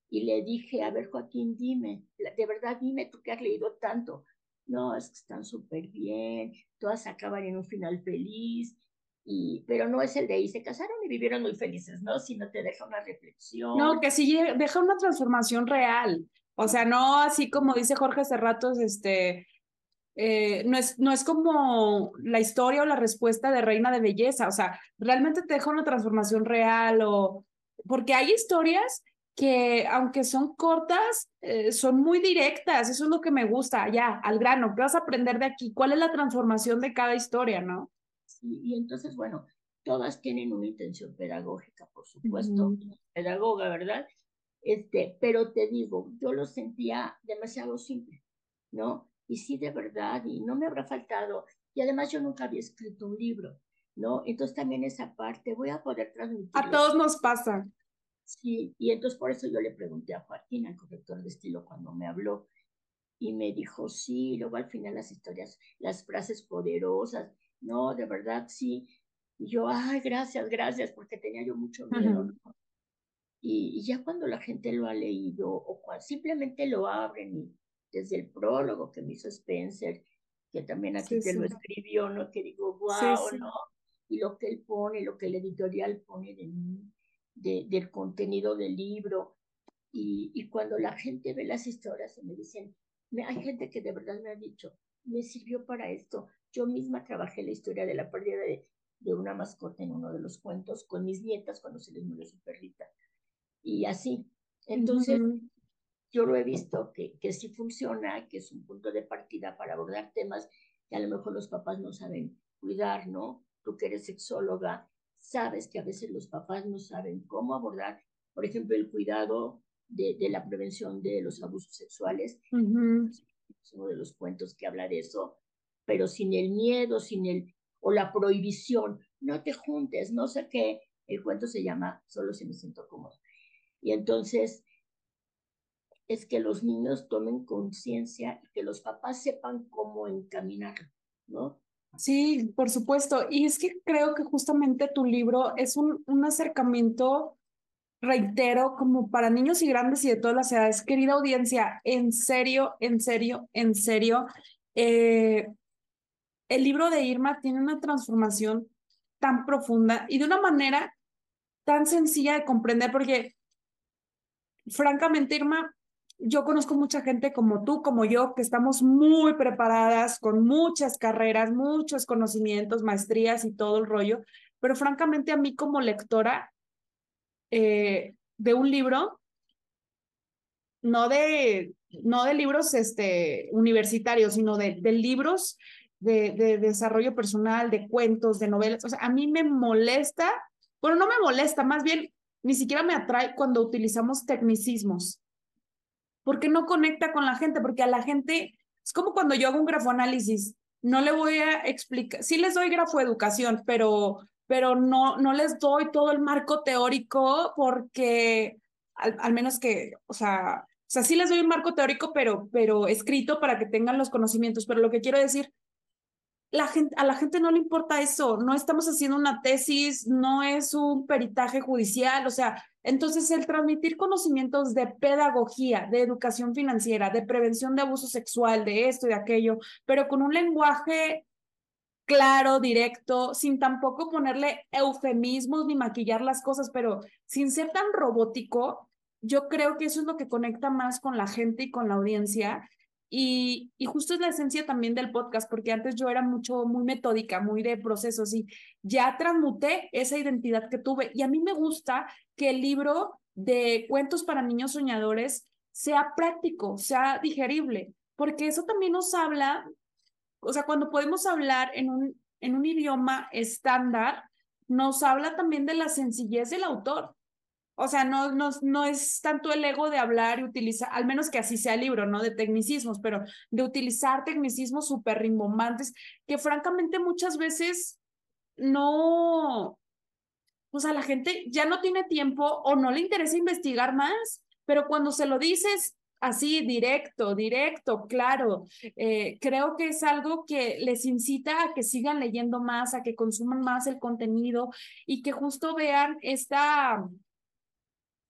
y le dije, a ver Joaquín, dime, de verdad dime tú que has leído tanto. No, es que están súper bien, todas acaban en un final feliz, y, pero no es el de ahí se casaron y vivieron muy felices, ¿no? Sino te deja una reflexión. No, que sí deja una transformación real. O sea, no así como dice Jorge Cerratos, este, eh, no, es, no es como la historia o la respuesta de Reina de Belleza, o sea, realmente te deja una transformación real o porque hay historias que aunque son cortas, eh, son muy directas, eso es lo que me gusta, ya, al grano, ¿qué vas a aprender de aquí? ¿Cuál es la transformación de cada historia, no? Y, entonces, bueno, todas tienen una intención pedagógica, por supuesto, pedagoga, ¿verdad? Este, pero te digo, yo lo sentía demasiado simple, ¿no? Y sí, de verdad, y no me habrá faltado, y además yo nunca había escrito un libro, ¿no? Entonces también esa parte voy a poder transmitir. A todos nos pasa. Sí, y entonces por eso yo le pregunté a Joaquín, al corrector de estilo, cuando me habló, y me dijo, sí, luego al final las historias, las frases poderosas, no, de verdad sí. Y yo, ay, gracias, gracias, porque tenía yo mucho miedo. y, ya cuando la gente lo ha leído o simplemente lo abren y desde el prólogo que me hizo Spencer, que también aquí te lo escribió, ¿no? Que digo, wow, ¿no? Y lo que él pone, lo que el editorial pone de mí, de, del contenido del libro. Y, y cuando la gente ve las historias y me dicen, hay gente que de verdad me ha dicho, me sirvió para esto, yo misma trabajé la historia de la pérdida de, de una mascota en uno de los cuentos con mis nietas cuando se les murió su perrita. Y así. Entonces, yo lo he visto que, que sí funciona, que es un punto de partida para abordar temas que a lo mejor los papás no saben cuidar, ¿no? Tú que eres sexóloga, sabes que a veces los papás no saben cómo abordar, por ejemplo, el cuidado de, de la prevención de los abusos sexuales. Es uno de los cuentos que habla de eso pero sin el miedo, sin el, o la prohibición, no te juntes, no sé qué, el cuento se llama Solo si me siento cómodo. Y entonces es que los niños tomen conciencia y que los papás sepan cómo encaminar, ¿no? Sí, por supuesto. Y es que creo que justamente tu libro es un, acercamiento, reitero, como para niños y grandes y de todas las edades. Querida audiencia, en serio, en serio, en serio, eh, el libro de Irma tiene una transformación tan profunda y de una manera tan sencilla de comprender, porque francamente, Irma, yo conozco mucha gente como tú, como yo, que estamos muy preparadas, con muchas carreras, muchos conocimientos, maestrías y todo el rollo, pero francamente a mí como lectora eh, de un libro, no de, no de libros este, universitarios, sino de, de libros de, desarrollo personal, de cuentos, de novelas. A mí me molesta, bueno, no me molesta, más bien ni siquiera me atrae cuando utilizamos tecnicismos, porque no conecta con la gente, porque a la gente es como cuando yo hago un grafoanálisis, no le voy a explicar, sí les doy grafoeducación, pero, pero no, no les doy todo el marco teórico porque al, al menos que, o sea, o sea, sí les doy un marco teórico, pero, pero escrito para que tengan los conocimientos, pero lo que quiero decir la gente, a la gente no le importa eso, no estamos haciendo una tesis, no es un peritaje judicial, o sea, entonces el transmitir conocimientos de pedagogía, de educación financiera, de prevención de abuso sexual, de esto y de aquello, pero con un lenguaje claro, directo, sin tampoco ponerle eufemismos ni maquillar las cosas, pero sin ser tan robótico, yo creo que eso es lo que conecta más con la gente y con la audiencia y, y, justo es la esencia también del podcast, porque antes yo era mucho, muy metódica, muy de procesos y ya transmuté esa identidad que tuve. Y a mí me gusta que el libro de cuentos para niños soñadores sea práctico, sea digerible, porque eso también nos habla, o sea, cuando podemos hablar en un, en un idioma estándar, nos habla también de la sencillez del autor. O sea, no, no, no es tanto el ego de hablar y utilizar, al menos que así sea el libro, ¿no? De tecnicismos, pero de utilizar tecnicismos súper rimbombantes que francamente muchas veces no, o sea, la gente ya no tiene tiempo o no le interesa investigar más, pero cuando se lo dices así, directo, directo, claro, eh, creo que es algo que les incita a que sigan leyendo más, a que consuman más el contenido y que justo vean esta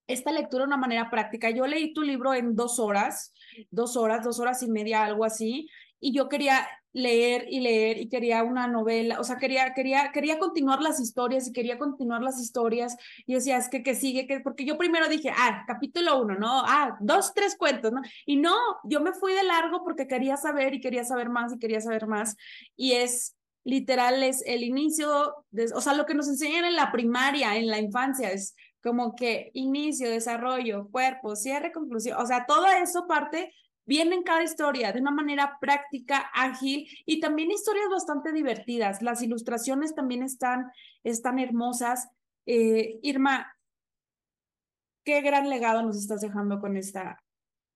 esta lectura de una manera práctica. Yo leí tu libro en dos horas, dos horas, dos horas y media, algo así, y yo quería leer y leer y quería una novela, o sea, quería, quería, quería continuar las historias y quería continuar las historias y decía, es que, que sigue, que, porque yo primero dije, ah, capítulo uno, ¿no? Ah, dos, tres cuentos, ¿no? Y no, yo me fui de largo porque quería saber y quería saber más y quería saber más y es literal, es el inicio, de, o sea, lo que nos enseñan en la primaria, en la infancia, es como que inicio, desarrollo, cuerpo, cierre, conclusión, o sea, todo eso parte viene en cada historia de una manera práctica, ágil y también historias bastante divertidas. Las ilustraciones también están, están hermosas. Eh, Irma, qué gran legado nos estás dejando con esta,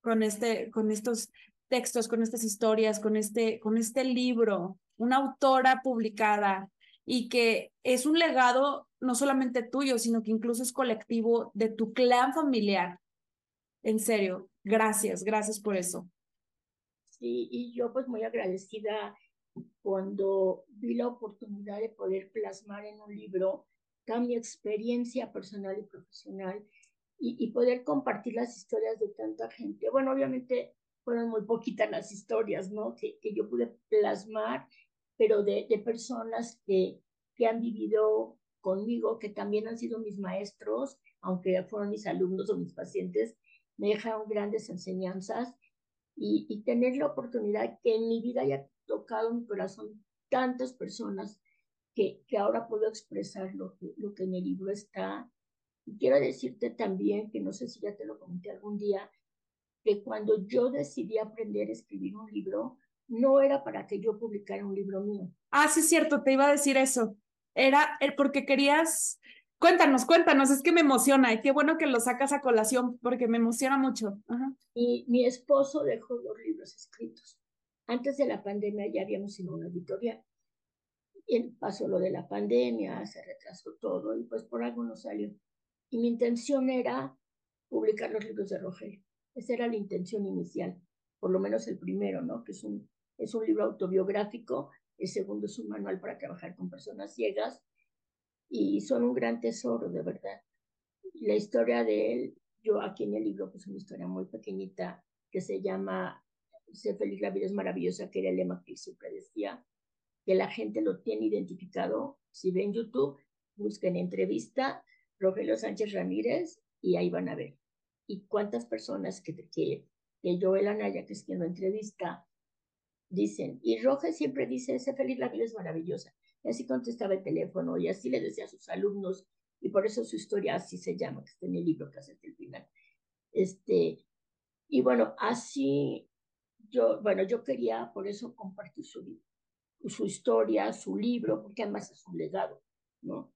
con este, con estos textos, con estas historias, con este, con este libro, una autora publicada y que es un legado no solamente tuyo, sino que incluso es colectivo de tu clan familiar. En serio, gracias, gracias por eso. Sí, y yo pues muy agradecida cuando vi la oportunidad de poder plasmar en un libro toda mi experiencia personal y profesional y, y poder compartir las historias de tanta gente. Bueno, obviamente fueron muy poquitas las historias, ¿no? Que, que yo pude plasmar, pero de, personas que, que han vivido conmigo, que también han sido mis maestros, aunque fueron mis alumnos o mis pacientes, me dejaron grandes enseñanzas y, y tener la oportunidad que en mi vida haya tocado mi corazón tantas personas que, que ahora puedo expresar lo que, lo que en el libro está. Y quiero decirte también, que no sé si ya te lo comenté algún día, que cuando yo decidí aprender a escribir un libro, no era para que yo publicara un libro mío. Ah, sí, es cierto, te iba a decir eso era porque querías, cuéntanos, cuéntanos, es que me emociona y qué bueno que lo sacas a colación porque me emociona mucho. Y mi esposo dejó los libros escritos. Antes de la pandemia ya habíamos ido a una editorial. Y pasó lo de la pandemia, se retrasó todo y pues por algo no salió. Y mi intención era publicar los libros de Rogelio. Esa era la intención inicial, por lo menos el primero, ¿no? Que es un, es un libro autobiográfico el segundo es un manual para trabajar con personas ciegas y son un gran tesoro, de verdad. La historia de él, yo aquí en el libro, pues una historia muy pequeñita que se llama Sé feliz, la vida es maravillosa, que era el lema que siempre decía, que la gente lo tiene identificado. Si ven YouTube, busquen entrevista Rogelio Sánchez Ramírez y ahí van a ver. Y cuántas personas que, que, que Joel Anaya, que es quien lo entrevista, dicen, y Roja siempre dice, ese feliz, la vida es maravillosa. Y así contestaba el teléfono y así le decía a sus alumnos, y por eso su historia así se llama, que está en el libro que hace el final. Este, y bueno, así yo, bueno, yo quería por eso compartir su, su historia, su libro, porque además es un legado, ¿no?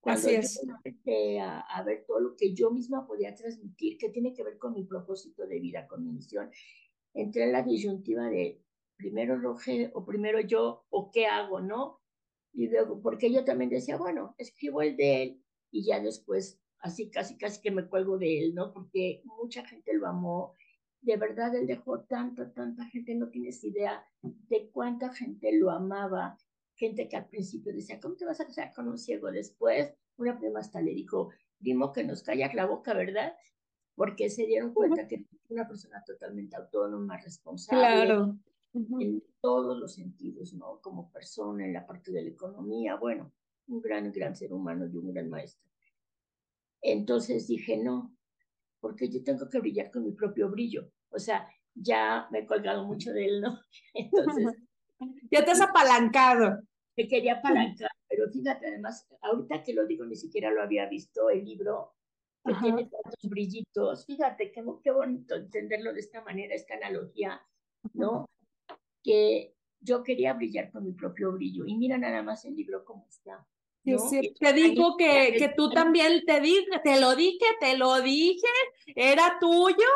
Cuando yo empecé a, a, ver todo lo que yo misma podía transmitir, que tiene que ver con mi propósito de vida, con mi misión, entré en la disyuntiva de primero Roger o primero yo o qué hago, ¿no? Y luego, porque yo también decía, bueno, escribo el de él y ya después, así casi, casi que me cuelgo de él, ¿no? Porque mucha gente lo amó. De verdad, él dejó tanta, tanta gente, no tienes idea de cuánta gente lo amaba. Gente que al principio decía, ¿cómo te vas a casar con un ciego? Después, una prima hasta le dijo, dimos que nos callas la boca, ¿verdad? Porque se dieron cuenta que una persona totalmente autónoma, responsable. Claro en todos los sentidos, ¿no? Como persona, en la parte de la economía, bueno, un gran, gran ser humano y un gran maestro. Entonces dije, no, porque yo tengo que brillar con mi propio brillo. O sea, ya me he colgado mucho de él, ¿no? Entonces... ya te has apalancado. Me quería apalancar, pero fíjate, además, ahorita que lo digo, ni siquiera lo había visto, el libro que tiene tantos brillitos. Fíjate, qué, qué bonito entenderlo de esta manera, esta analogía, ¿no? Que yo quería brillar con mi propio brillo. Y mira nada más el libro cómo está. te digo que, que tú también te dije, te lo dije, te lo dije, era tuyo.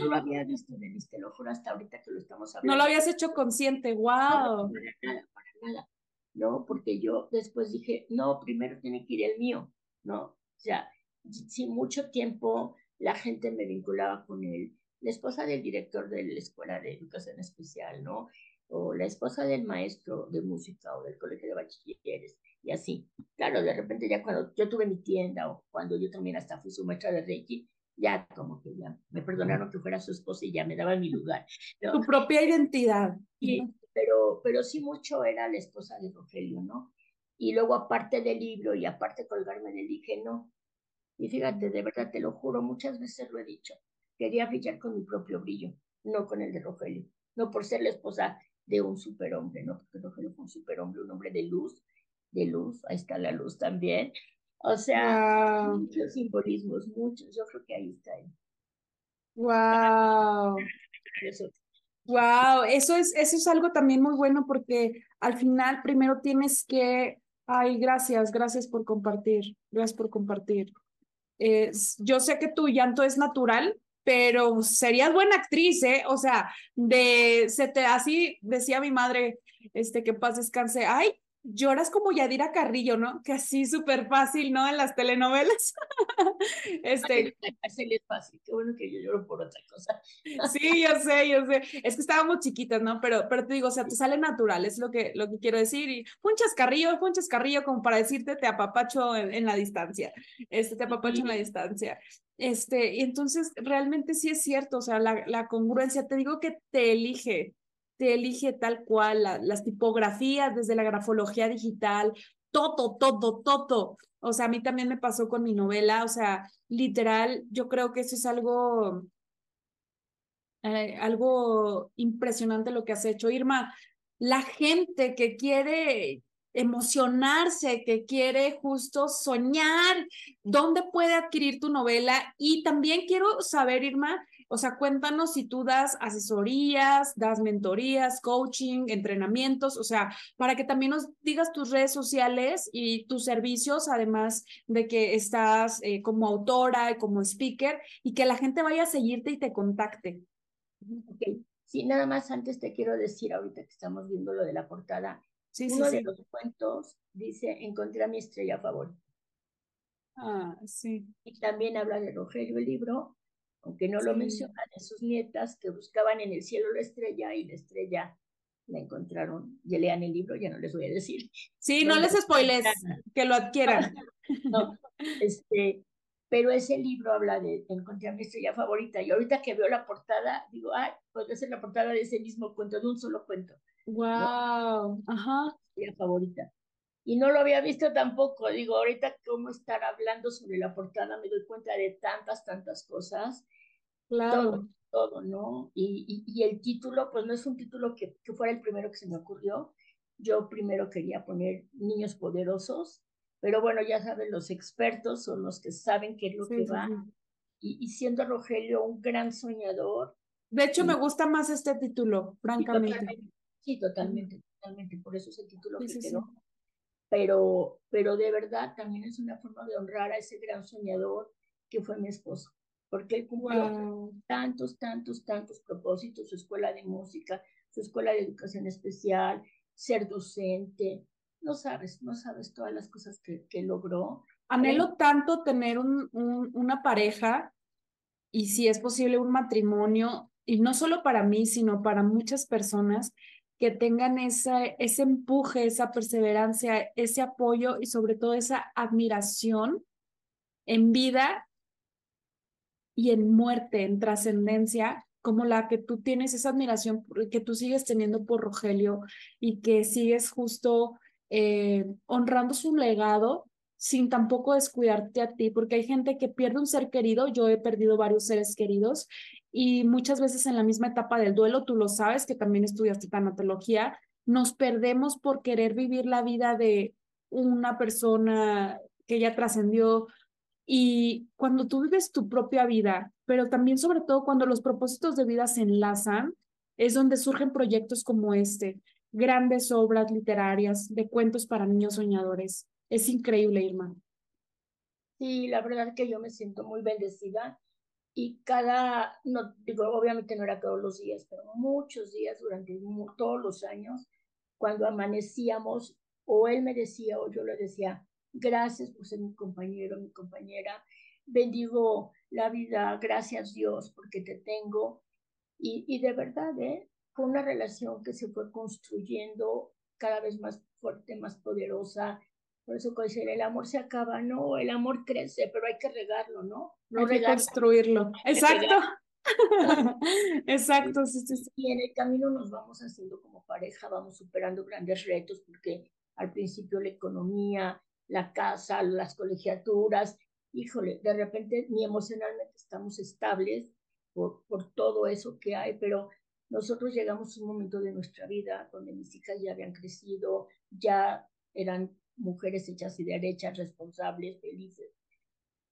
no lo había visto, te lo juro hasta ahorita que lo estamos hablando. No lo habías hecho consciente, wow. No, para nada, para nada. No, porque yo después dije, no, primero tiene que ir el mío, ¿no? O sea, si mucho tiempo la gente me vinculaba con él, la esposa del director de la escuela de educación especial, ¿no? O la esposa del maestro de música o del colegio de bachilleres, y así. Claro, de repente ya cuando yo tuve mi tienda o cuando yo también hasta fui su maestra de Reiki, ya como que ya me perdonaron que fuera su esposa y ya me daba mi lugar. Tu propia identidad. Sí, pero, pero sí mucho era la esposa de Rogelio, ¿no? Y luego aparte del libro y aparte colgarme le dije, no. Y fíjate, de verdad te lo juro, muchas veces lo he dicho quería brillar con mi propio brillo, no con el de Rogelio, no por ser la esposa de un superhombre, no porque Rogelio fue un superhombre, un hombre de luz, de luz, ahí está la luz también. O sea, muchos simbolismos, muchos, yo creo que ahí está. Wow. Eso. Wow, eso es, eso es algo también muy bueno porque al final primero tienes que, ay, gracias, gracias por compartir, gracias por compartir. yo sé que tu llanto es natural, pero serías buena actriz, ¿eh? O sea, de, se te, así decía mi madre, este, que paz descanse, ay, lloras como Yadira Carrillo, ¿no? Que así súper fácil, ¿no? En las telenovelas. este. Así es fácil, qué bueno que yo lloro por otra cosa. sí, yo sé, yo sé. Es que estábamos chiquitas, ¿no? Pero, pero te digo, o sea, te sale natural, es lo que, lo que quiero decir. Y fue un chascarrillo, fue un chascarrillo como para decirte, te apapacho en, en la distancia. Este, te apapacho en la distancia. Este, y entonces realmente sí es cierto, o sea, la, la congruencia, te digo que te elige, te elige tal cual, las tipografías, desde la grafología digital, todo, todo, todo. O sea, a mí también me pasó con mi novela, o sea, literal, yo creo que eso es algo, eh, algo impresionante lo que has hecho, Irma. La gente que quiere emocionarse, que quiere justo soñar, ¿dónde puede adquirir tu novela? Y también quiero saber, Irma, o sea, cuéntanos si tú das asesorías, das mentorías, coaching, entrenamientos, o sea, para que también nos digas tus redes sociales y tus servicios, además de que estás eh, como autora y como speaker, y que la gente vaya a seguirte y te contacte. Ok, sí, nada más antes te quiero decir, ahorita que estamos viendo lo de la portada, uno de los cuentos dice, encontré a mi estrella favorita. Ah, sí. Y también habla de Rogelio el libro, aunque no lo mencionan, de sus nietas que buscaban en el cielo la estrella y la estrella la encontraron. Ya lean el libro, ya no les voy a decir. Sí, no, les spoiles, que lo adquieran. no, este, pero ese libro habla de encontrar mi estrella favorita. Y ahorita que veo la portada, digo, ay, puede ser la portada de ese mismo cuento, de un solo cuento. Wow, ajá. Mi favorita. Y no lo había visto tampoco. Digo, ahorita cómo estar hablando sobre la portada, me doy cuenta de tantas, tantas cosas. Claro. Todo, todo ¿no? Y, y, el título, pues no es un título que, que fuera el primero que se me ocurrió. Yo primero quería poner Niños Poderosos, pero bueno, ya saben, los expertos son los que saben qué es lo que va. Y, y, siendo Rogelio un gran soñador. De hecho, me gusta más este título, francamente. Sí, totalmente, totalmente, Por eso es el título que quedó. pero, pero de verdad también es una forma de honrar a ese gran soñador que fue mi esposo, porque él cumplió tantos, tantos, tantos propósitos, su escuela de música, su escuela de educación especial, ser docente, no sabes, no sabes todas las cosas que, que logró. Anhelo tanto tener un, un, una pareja y si es posible un matrimonio, y no solo para mí, sino para muchas personas que tengan esa, ese empuje, esa perseverancia, ese apoyo y sobre todo esa admiración en vida y en muerte, en trascendencia, como la que tú tienes, esa admiración que tú sigues teniendo por Rogelio y que sigues justo eh, honrando su legado sin tampoco descuidarte a ti, porque hay gente que pierde un ser querido, yo he perdido varios seres queridos y muchas veces en la misma etapa del duelo, tú lo sabes que también estudiaste tanatología, nos perdemos por querer vivir la vida de una persona que ya trascendió y cuando tú vives tu propia vida, pero también sobre todo cuando los propósitos de vida se enlazan, es donde surgen proyectos como este, grandes obras literarias de cuentos para niños soñadores. Es increíble, Irma. Sí, la verdad que yo me siento muy bendecida y cada, no digo, obviamente no era todos los días, pero muchos días durante todos los años, cuando amanecíamos, o él me decía o yo le decía, gracias por ser mi compañero, mi compañera, bendigo la vida, gracias Dios porque te tengo. Y, y de verdad, ¿eh? fue una relación que se fue construyendo cada vez más fuerte, más poderosa, por eso dice, el amor se acaba, no, el amor crece, pero hay que regarlo, ¿no? No hay construirlo. Exacto. Exacto, sí, sí, Y en el camino nos vamos haciendo como pareja, vamos superando grandes retos, porque al principio la economía, la casa, las colegiaturas, híjole, de repente ni emocionalmente estamos estables por, por todo eso que hay, pero nosotros llegamos a un momento de nuestra vida donde mis hijas ya habían crecido, ya eran mujeres hechas y derechas, responsables, felices.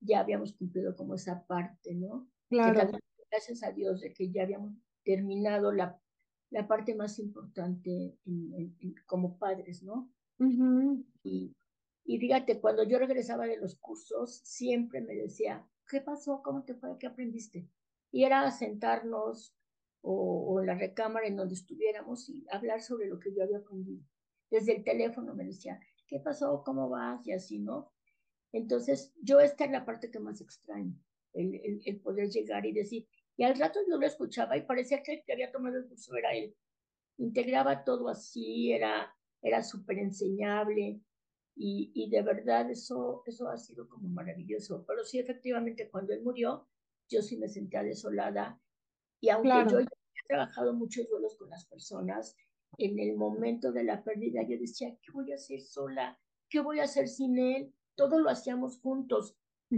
Ya habíamos cumplido como esa parte, ¿no? Claro. gracias a Dios de que ya habíamos terminado la, la parte más importante como padres, ¿no? y, y fíjate, cuando yo regresaba de los cursos, siempre me decía, ¿qué pasó? ¿Cómo te fue? ¿Qué aprendiste? Y era sentarnos o, en la recámara en donde estuviéramos y hablar sobre lo que yo había aprendido. Desde el teléfono me decía, ¿qué pasó? ¿Cómo vas? Y así, ¿no? Entonces, yo esta es la parte que más extraño, el, el, poder llegar y decir, y al rato yo lo escuchaba y parecía que el que había tomado el curso era él. Integraba todo así, era, era súper enseñable y, y, de verdad eso, eso ha sido como maravilloso. Pero sí, efectivamente, cuando él murió, yo sí me sentía desolada y aunque yo he trabajado muchos duelos con las personas, en el momento de la pérdida, yo decía, ¿qué voy a hacer sola? ¿Qué voy a hacer sin él? Todo lo hacíamos juntos,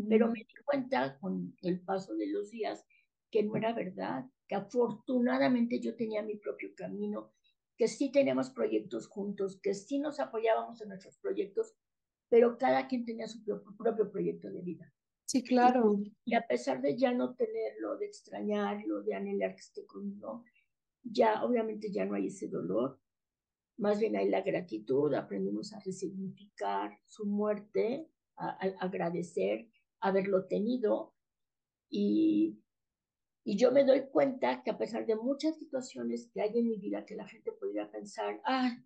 pero me di cuenta con el paso de los días que no era verdad, que afortunadamente yo tenía mi propio camino, que sí tenemos proyectos juntos, que sí nos apoyábamos en nuestros proyectos, pero cada quien tenía su propio, propio proyecto de vida. Sí, claro. Y, y, a pesar de ya no tenerlo, de extrañarlo, de anhelar que esté conmigo, ya obviamente ya no hay ese dolor, más bien hay la gratitud, aprendimos a resignificar su muerte, a, agradecer haberlo tenido y, y yo me doy cuenta que a pesar de muchas situaciones que hay en mi vida que la gente podría pensar, ah,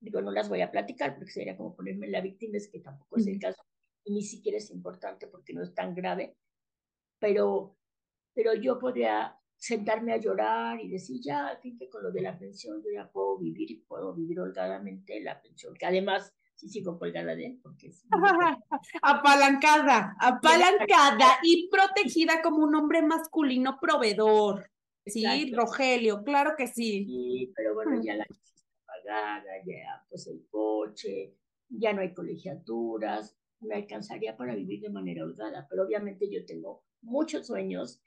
digo, no las voy a platicar porque sería como ponerme la víctima, es que tampoco es el caso y ni siquiera es importante porque no es tan grave, pero, pero yo podría sentarme a llorar y decir, ya, que con lo de la pensión yo ya puedo vivir y puedo vivir holgadamente la pensión, que además sí sigo colgada de él porque es... apalancada, apalancada y protegida como un hombre masculino proveedor. Sí, Rogelio, claro que sí. Sí, pero bueno, ya la casa está pagada, ya pues el coche, ya no hay colegiaturas, me alcanzaría para vivir de manera holgada, pero obviamente yo tengo muchos sueños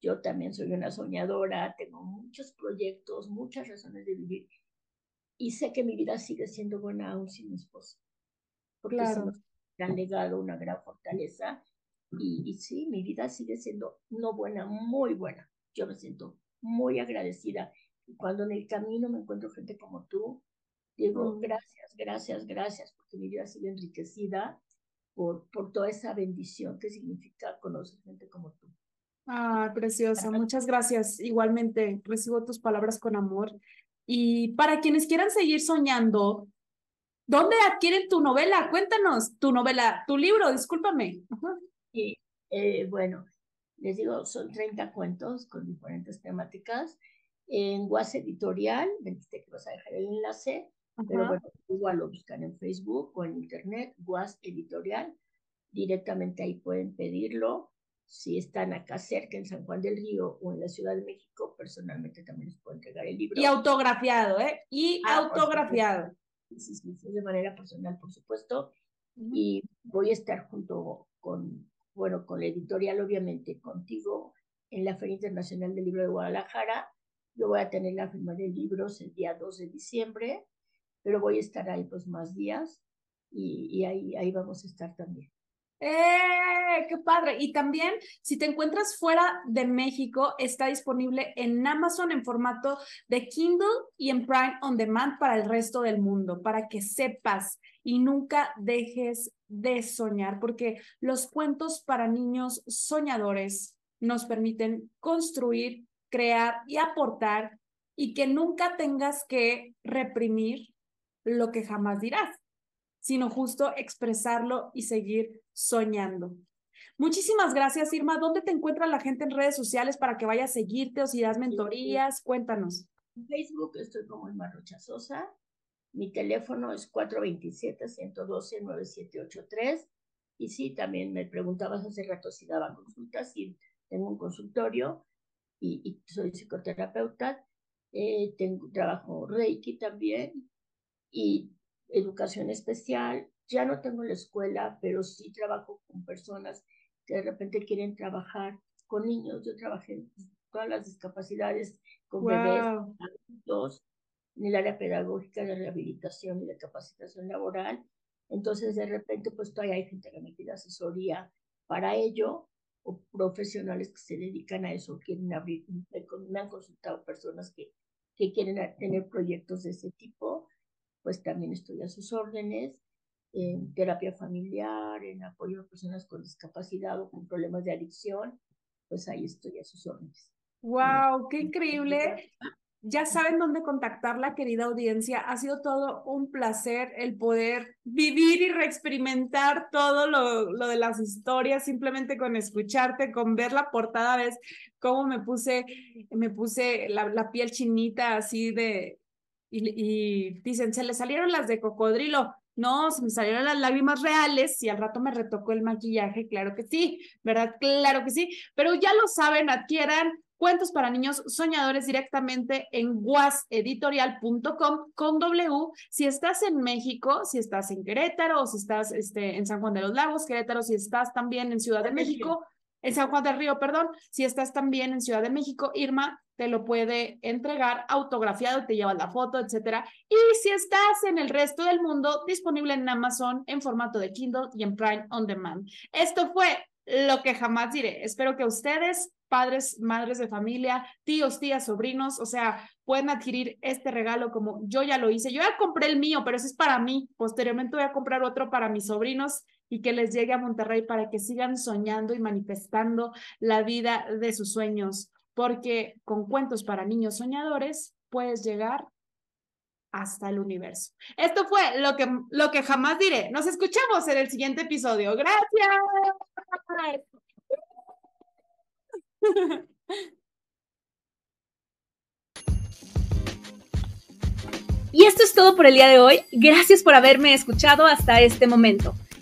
yo también soy una soñadora, tengo muchos proyectos, muchas razones de vivir. Y sé que mi vida sigue siendo buena aún sin mi esposo. Porque claro. es un gran legado, una gran fortaleza. Y, y sí, mi vida sigue siendo no buena, muy buena. Yo me siento muy agradecida. Y cuando en el camino me encuentro gente como tú, Digo, mm. gracias, gracias, gracias, porque mi vida ha sido enriquecida por, por toda esa bendición que significa conocer gente como tú. Ah, preciosa. Muchas gracias. Igualmente, recibo tus palabras con amor. Y para quienes quieran seguir soñando, ¿dónde adquieren tu novela? Cuéntanos, tu novela, tu libro, discúlpame. Y, eh, bueno, les digo, son 30 cuentos con diferentes temáticas. En Guas Editorial, me dijiste que vas a dejar el enlace, pero bueno, igual lo buscan en Facebook o en Internet, Guas Editorial, directamente ahí pueden pedirlo si están acá cerca en San Juan del Río o en la Ciudad de México, personalmente también les puedo entregar el libro. Y autografiado, ¿eh? Y ah, autografiado. Sí, sí, sí, de manera personal, por supuesto. Y voy a estar junto con, bueno, con la editorial, obviamente, contigo en la Feria Internacional del Libro de Guadalajara. Yo voy a tener la firma de libros el día 2 de diciembre, pero voy a estar ahí pues más días y, y ahí, ahí vamos a estar también. ¡Eh! ¡Qué padre! Y también, si te encuentras fuera de México, está disponible en Amazon en formato de Kindle y en Prime On Demand para el resto del mundo, para que sepas y nunca dejes de soñar, porque los cuentos para niños soñadores nos permiten construir, crear y aportar y que nunca tengas que reprimir lo que jamás dirás sino justo expresarlo y seguir soñando. Muchísimas gracias, Irma. ¿Dónde te encuentra la gente en redes sociales para que vaya a seguirte o si das mentorías? Cuéntanos. En Facebook estoy como Irma Rocha Sosa. Mi teléfono es 427-112-9783. Y sí, también me preguntabas hace rato si daba consultas. Sí, tengo un consultorio y, soy psicoterapeuta. Eh, tengo, trabajo Reiki también. Y educación especial. Ya no tengo la escuela, pero sí trabajo con personas que de repente quieren trabajar con niños. Yo trabajé en todas las discapacidades, con bebés, adultos, en el área pedagógica de rehabilitación y de capacitación laboral. Entonces, de repente, pues todavía hay gente que me pide asesoría para ello, o profesionales que se dedican a eso, quieren abrir, me han consultado personas que, que quieren tener proyectos de ese tipo pues también estoy a sus órdenes en terapia familiar, en apoyo a personas con discapacidad o con problemas de adicción, pues ahí estoy a sus órdenes. ¡Wow! ¡Qué increíble! Ya saben dónde contactarla, querida audiencia. Ha sido todo un placer el poder vivir y reexperimentar todo lo, lo de las historias, simplemente con escucharte, con ver la portada, ves cómo me puse, me puse la, la piel chinita así de, y, dicen, se le salieron las de cocodrilo. No, se me salieron las lágrimas reales y al rato me retocó el maquillaje, claro que sí, ¿verdad? Claro que sí, pero ya lo saben, adquieran cuentos para niños soñadores directamente en guaseditorial.com con W. Si estás en México, si estás en Querétaro o si estás este, en San Juan de los Lagos, Querétaro, si estás también en Ciudad de México, en San Juan del Río, perdón, si estás también en Ciudad de México, Irma te lo puede entregar autografiado, te lleva la foto, etcétera. Y si estás en el resto del mundo, disponible en Amazon en formato de Kindle y en Prime On Demand. Esto fue lo que jamás diré. Espero que ustedes, padres, madres de familia, tíos, tías, sobrinos, o sea, pueden adquirir este regalo como yo ya lo hice. Yo ya compré el mío, pero ese es para mí. Posteriormente voy a comprar otro para mis sobrinos y que les llegue a Monterrey para que sigan soñando y manifestando la vida de sus sueños, porque con cuentos para niños soñadores puedes llegar hasta el universo. Esto fue lo que, lo que jamás diré. Nos escuchamos en el siguiente episodio. Gracias. Y esto es todo por el día de hoy. Gracias por haberme escuchado hasta este momento.